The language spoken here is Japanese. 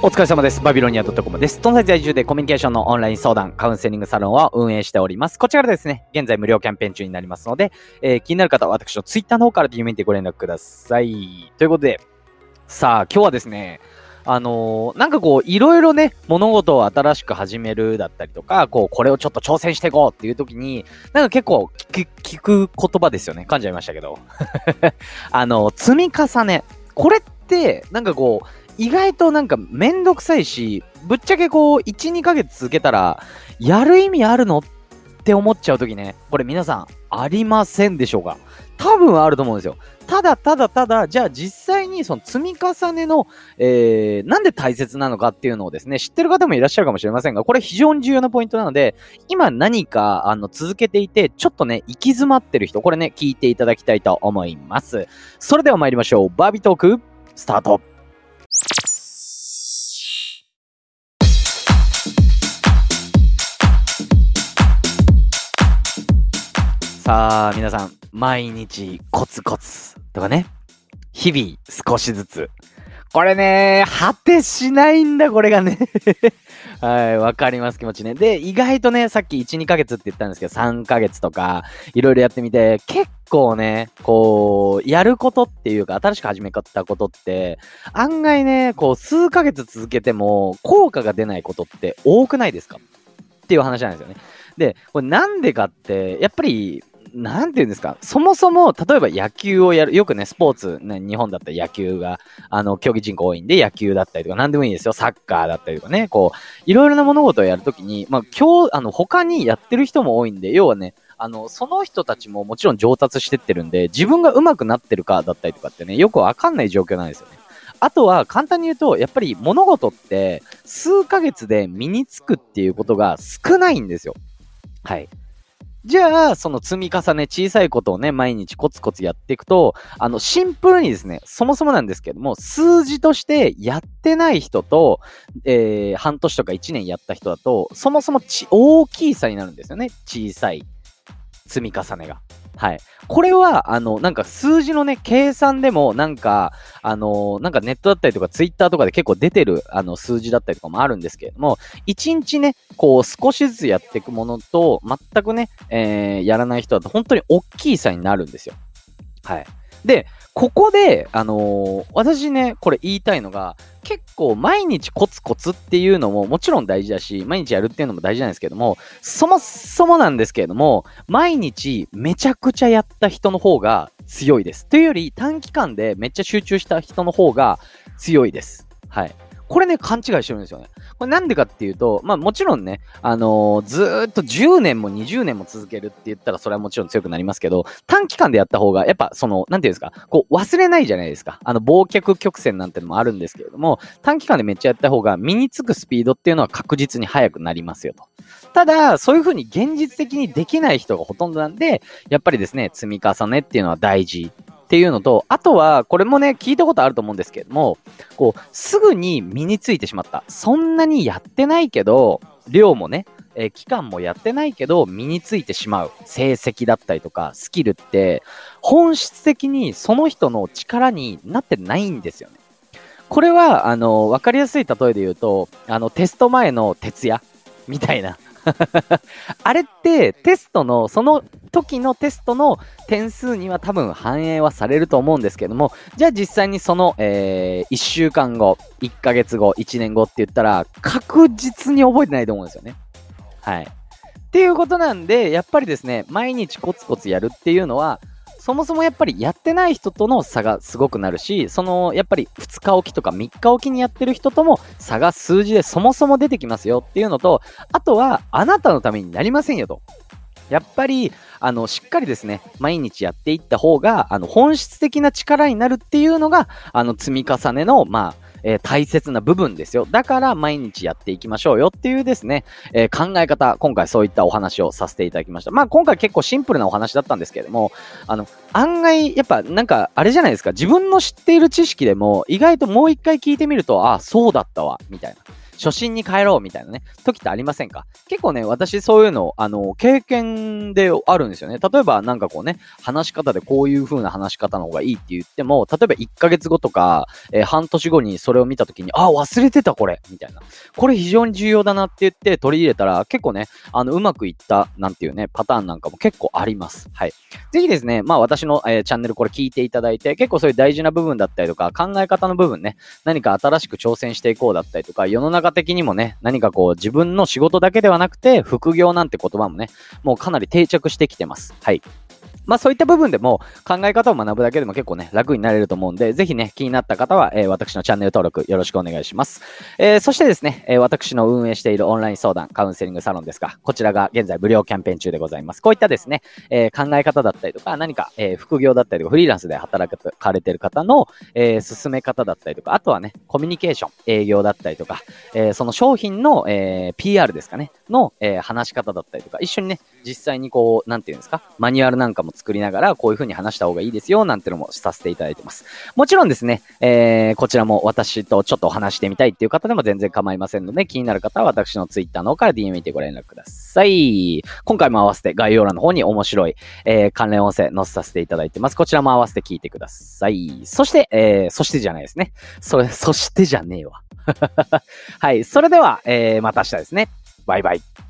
お疲れ様です。バビロニア .com です。東西在住でコミュニケーションのオンライン相談、カウンセリングサロンを運営しております。こちらですね、現在無料キャンペーン中になりますので、えー気になる方は私のツイッターの方から DM にご連絡ください。ということで、さあ、今日はですね、あのーなんかこう、いろいろね、物事を新しく始めるだったりとか、こう、これをちょっと挑戦していこうっていう時に、なんか結構聞く、聞く言葉ですよね。噛んじゃいましたけど。あの、積み重ね。これって、なんかこう、意外となんかめんどくさいし、ぶっちゃけこう、1、2ヶ月続けたら、やる意味あるのって思っちゃうときね、これ皆さん、ありませんでしょうか？多分あると思うんですよ。ただただただ、じゃあ実際にその積み重ねの、えー、なんで大切なのかっていうのをですね、知ってる方もいらっしゃるかもしれませんが、これ非常に重要なポイントなので、今何か、あの、続けていて、ちょっとね、行き詰まってる人、これね、聞いていただきたいと思います。それでは参りましょう。バービートーク、スタートさあ、皆さん、毎日コツコツとかね、日々少しずつ。これね、果てしないんだ、これがね。はい、わかります、気持ちね。で、意外とね、さっき1、2ヶ月って言ったんですけど、3ヶ月とか、いろいろやってみて、結構ね、こう、やることっていうか、新しく始めたことって、案外ね、こう、数ヶ月続けても、効果が出ないことって多くないですか？っていう話なんですよね。で、これなんでかって、やっぱり、なんていうんですか、そもそも、例えば野球をやる、よくね、スポーツ、ね、日本だったら野球が、あの、競技人口多いんで、野球だったりとか、なんでもいいですよ、サッカーだったりとかね、こう、いろいろな物事をやるときに、まあ、今日、あの、他にやってる人も多いんで、要はね、あの、その人たちももちろん上達してってるんで、自分が上手くなってるかだったりとかってね、よくわかんない状況なんですよね。あとは、簡単に言うと、やっぱり物事って、数ヶ月で身につくっていうことが少ないんですよ。はい。じゃあ、その積み重ね、小さいことをね、毎日コツコツやっていくと、あの、シンプルにですね、そもそもなんですけども、数字としてやってない人と、えー、半年とか1年やった人だと、そもそもち大きい差になるんですよね。小さい積み重ねが。はい。これは、あの、なんか数字のね、計算でも、なんか、あの、なんかネットだったりとか、ツイッターとかで結構出てる、あの、数字だったりとかもあるんですけれども、一日ね、こう、少しずつやっていくものと、全くね、えー、やらない人だと、本当に大きい差になるんですよ。はい。で、ここで、あのー私ね、これ言いたいのが、結構毎日コツコツっていうのももちろん大事だし、毎日やるっていうのも大事なんですけども、そもそもなんですけれども、毎日めちゃくちゃやった人の方が強いです。というより、短期間でめっちゃ集中した人の方が強いです。はい。これね、勘違いしてるんですよね。これなんでかっていうと、まあもちろんね、あのーずっと10年も20年も続けるって言ったらそれはもちろん強くなりますけど、短期間でやった方が、やっぱその、なんていうんですか、こう忘れないじゃないですか。あの、忘却曲線なんてのもあるんですけれども、短期間でめっちゃやった方が身につくスピードっていうのは確実に速くなりますよと。ただ、そういう風に現実的にできない人がほとんどなんで、やっぱりですね、積み重ねっていうのは大事。っていうのと、あとは、これもね、聞いたことあると思うんですけれども、こう、すぐに身についてしまった。そんなにやってないけど、量もね、えー期間もやってないけど、身についてしまう成績だったりとか、スキルって、本質的にその人の力になってないんですよね。これは、あの、わかりやすい例えで言うと、あの、テスト前の徹夜みたいな。あれって、テストの、その時のテストの点数には多分反映はされると思うんですけども、じゃあ実際にその、えー、1週間後、1ヶ月後、1年後って言ったら、確実に覚えてないと思うんですよね。はい。っていうことなんで、やっぱりですね、毎日コツコツやるっていうのは、そもそもやっぱりやってない人との差がすごくなるし、そのやっぱり2日おきとか3日おきにやってる人とも差が数字でそもそも出てきますよっていうのと、あとはあなたのためになりませんよと。やっぱり、あの、しっかりですね、毎日やっていった方が、あの、本質的な力になるっていうのが、あの、積み重ねの、まあ、えー大切な部分ですよ。だから毎日やっていきましょうよっていうですね、えー考え方、今回そういったお話をさせていただきました。まあ今回結構シンプルなお話だったんですけれども、あの、案外、やっぱなんかあれじゃないですか、自分の知っている知識でも意外ともう一回聞いてみると、あ、そうだったわ、みたいな。初心に帰ろうみたいなね、時ってありませんか？結構ね、私そういうの、あの、経験であるんですよね。例えばなんかこうね、話し方でこういう風な話し方の方がいいって言っても、例えば1ヶ月後とか、えー、半年後にそれを見た時に、あ、忘れてたこれみたいな。これ非常に重要だなって言って取り入れたら、結構ね、あの、うまくいった、なんていうね、パターンなんかも結構あります。はい。ぜひですね、まあ私の、えー、チャンネルこれ聞いていただいて、結構そういう大事な部分だったりとか、考え方の部分ね、何か新しく挑戦していこうだったりとか、世の中的にもね、何かこう自分の仕事だけではなくて、副業なんて言葉もね、もうかなり定着してきてます。はい。まあそういった部分でも考え方を学ぶだけでも結構ね、楽になれると思うんで、ぜひね、気になった方は、えー、私のチャンネル登録よろしくお願いします。えー、そしてですね、えー、私の運営しているオンライン相談、カウンセリングサロンですが、こちらが現在無料キャンペーン中でございます。こういったですね、え考え方だったりとか、何か、え副業だったりとか、フリーランスで働かれてる方の、え進め方だったりとか、あとはね、コミュニケーション、営業だったりとか、えその商品の、え PR ですかね、の、え話し方だったりとか、一緒にね、実際にこう、なんていうんですか、マニュアルなんかも作りながら、こういう風に話した方がいいですよ、なんてのもさせていただいてます。もちろんですね、えー、こちらも私とちょっとお話してみたいっていう方でも全然構いませんので、気になる方は私の Twitter の方から DM 見てご連絡ください。今回も合わせて概要欄の方に面白い、えー、関連音声載せさせていただいてます。こちらも合わせて聞いてください。そして、えー、そしてじゃないですね。それ、そしてじゃねえわ。はい。それでは、えー、また明日ですね。バイバイ。